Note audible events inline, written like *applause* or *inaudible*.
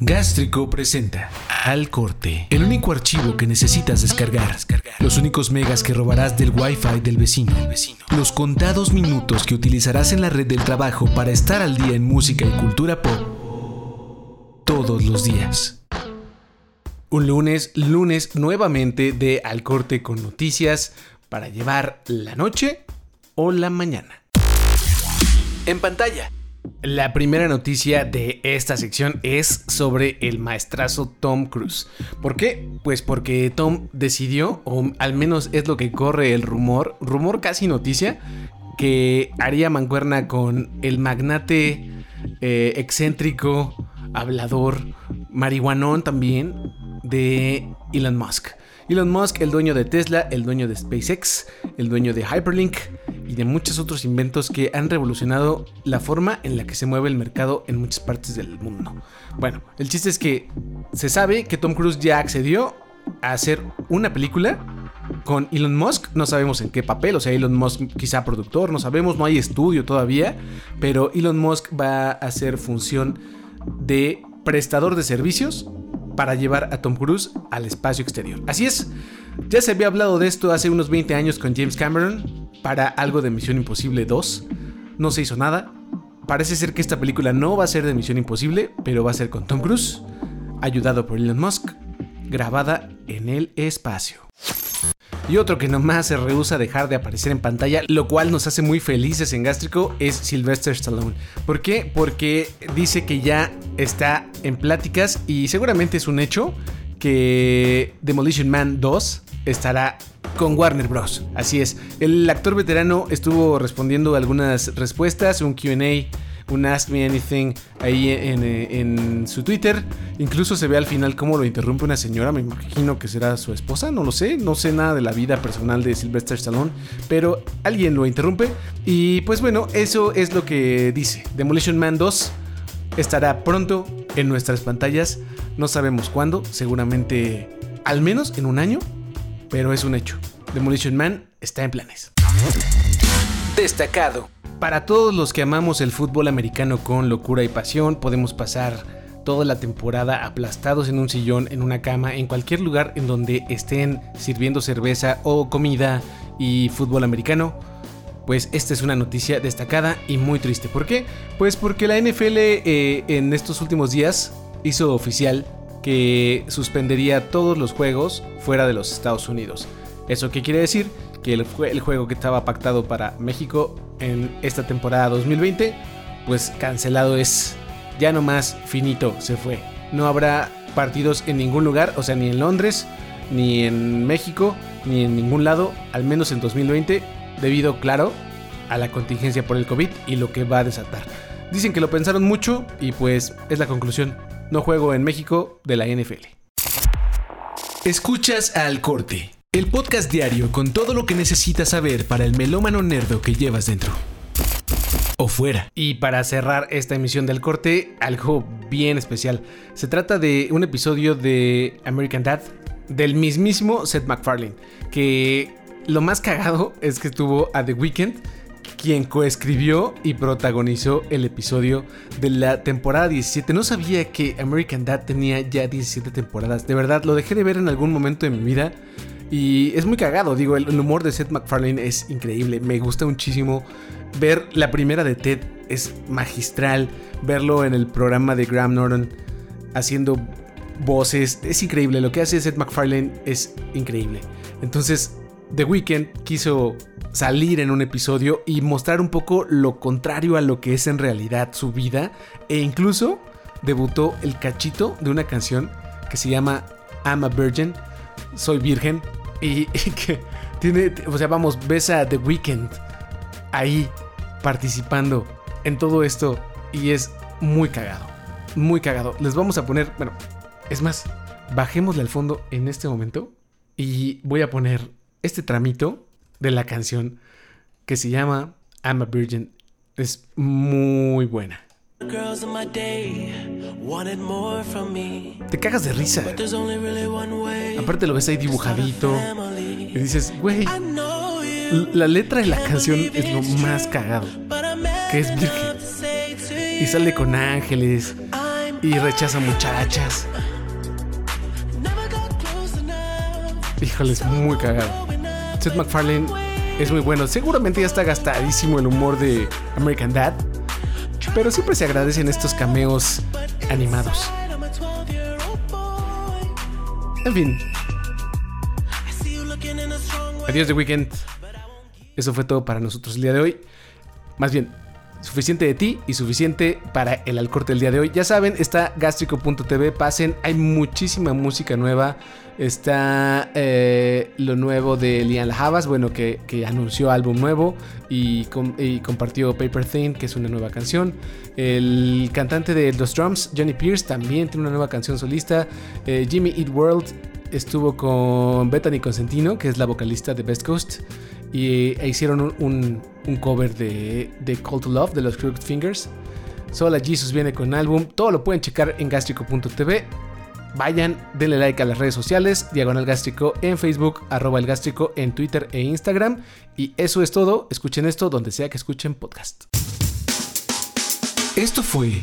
Gástrico presenta Al Corte, el único archivo que necesitas descargar, los únicos megas que robarás del wifi del vecino, los contados minutos que utilizarás en la red del trabajo para estar al día en música y cultura pop todos los días. Un lunes, lunes nuevamente de Al Corte con noticias para llevar la noche o la mañana. En pantalla. La primera noticia de esta sección es sobre el maestrazo Tom Cruise. ¿Por qué? Pues porque Tom decidió, o al menos es lo que corre el rumor, rumor casi noticia, que haría mancuerna con el magnate eh, excéntrico, hablador, marihuanón también, de Elon Musk. Elon Musk, el dueño de Tesla, el dueño de SpaceX, el dueño de Hyperlink y de muchos otros inventos que han revolucionado la forma en la que se mueve el mercado en muchas partes del mundo. Bueno, el chiste es que se sabe que Tom Cruise ya accedió a hacer una película con Elon Musk, no sabemos en qué papel, o sea, Elon Musk quizá productor, no sabemos, no hay estudio todavía, pero Elon Musk va a hacer función de prestador de servicios para llevar a Tom Cruise al espacio exterior. Así es, ya se había hablado de esto hace unos 20 años con James Cameron para algo de Misión Imposible 2. No se hizo nada. Parece ser que esta película no va a ser de Misión Imposible, pero va a ser con Tom Cruise, ayudado por Elon Musk, grabada en el espacio. Y otro que nomás se rehúsa a dejar de aparecer en pantalla, lo cual nos hace muy felices en Gástrico, es Sylvester Stallone. ¿Por qué? Porque dice que ya está en pláticas y seguramente es un hecho que Demolition Man 2 estará con Warner Bros. Así es, el actor veterano estuvo respondiendo algunas respuestas, un QA un Ask Me Anything ahí en, su Twitter. Incluso se ve al final cómo lo interrumpe una señora, me imagino que será su esposa, no lo sé, no sé nada de la vida personal de Sylvester Stallone, pero alguien lo interrumpe y pues bueno, eso es lo que dice. Demolition Man 2 estará pronto en nuestras pantallas, no sabemos cuándo, seguramente al menos en un año, pero es un hecho. Demolition Man está en planes. Destacado. Para todos los que amamos el fútbol americano con locura y pasión, podemos pasar toda la temporada aplastados en un sillón, en una cama, en cualquier lugar en donde estén sirviendo cerveza o comida y fútbol americano. Pues esta es una noticia destacada y muy triste. ¿Por qué? Pues porque la NFL eh, en estos últimos días hizo oficial que suspendería todos los juegos fuera de los Estados Unidos. ¿Eso qué quiere decir? Que el, el juego que estaba pactado para México en esta temporada 2020, pues cancelado es. Ya nomás finito se fue. No habrá partidos en ningún lugar, o sea, ni en Londres, ni en México, ni en ningún lado, al menos en 2020, debido, claro, a la contingencia por el COVID y lo que va a desatar. Dicen que lo pensaron mucho y pues es la conclusión. No juego en México de la NFL. Escuchas al corte el podcast diario con todo lo que necesitas saber para el melómano nerdo que llevas dentro. O fuera. Y para cerrar esta emisión del corte, algo bien especial. Se trata de un episodio de American Dad del mismísimo Seth MacFarlane. Que lo más cagado es que tuvo a The Weeknd quien coescribió y protagonizó el episodio de la temporada 17. No sabía que American Dad tenía ya 17 temporadas. De verdad, lo dejé de ver en algún momento de mi vida. Y es muy cagado, digo, el, humor de Seth MacFarlane es increíble, me gusta muchísimo. Ver la primera de Ted es magistral, verlo en el programa de Graham Norton haciendo voces, es increíble, lo que hace Seth MacFarlane es increíble. Entonces, The Weeknd quiso salir en un episodio y mostrar un poco lo contrario a lo que es en realidad su vida e incluso debutó el cachito de una canción que se llama I'm a Virgin, soy virgen *laughs* y, que tiene, o sea, vamos, ves a The Weeknd ahí participando en todo esto y es muy cagado, muy cagado. Les vamos a poner, bueno, es más, bajémosle al fondo en este momento y voy a poner este tramito de la canción que se llama I'm a Virgin. Es muy buena. Te cagas de risa. Aparte lo ves ahí dibujadito. Y dices, güey, la letra de la canción es lo más cagado. Que es virgen. Y sale con ángeles. y rechaza muchachas. Híjole, es muy cagado. Seth MacFarlane es muy bueno. Seguramente ya está gastadísimo el humor de American Dad. Pero siempre se agradecen estos cameos animados. En fin. Adiós de weekend. Eso fue todo para nosotros el día de hoy. Más bien, suficiente de ti y suficiente para el alcorte del día de hoy. Ya saben, está gastrico.tv, pasen, hay muchísima música nueva. Está eh, lo nuevo de Lian Havas, bueno, que, anunció álbum nuevo y, compartió Paper Thing, que es una nueva canción. El cantante de los drums, Johnny Pierce, también tiene una nueva canción solista. Eh, Jimmy Eat World estuvo con Bethany Consentino, que es la vocalista de Best Coast y e hicieron un, cover de, de, Call to Love de los Crooked Fingers. Sola Jesus viene con álbum. Todo lo pueden checar en gastrico.tv. Vayan, denle like a las redes sociales, Diagonal Gástrico en Facebook, arroba el gástrico en Twitter e Instagram. Y eso es todo. Escuchen esto donde sea que escuchen podcast. Esto fue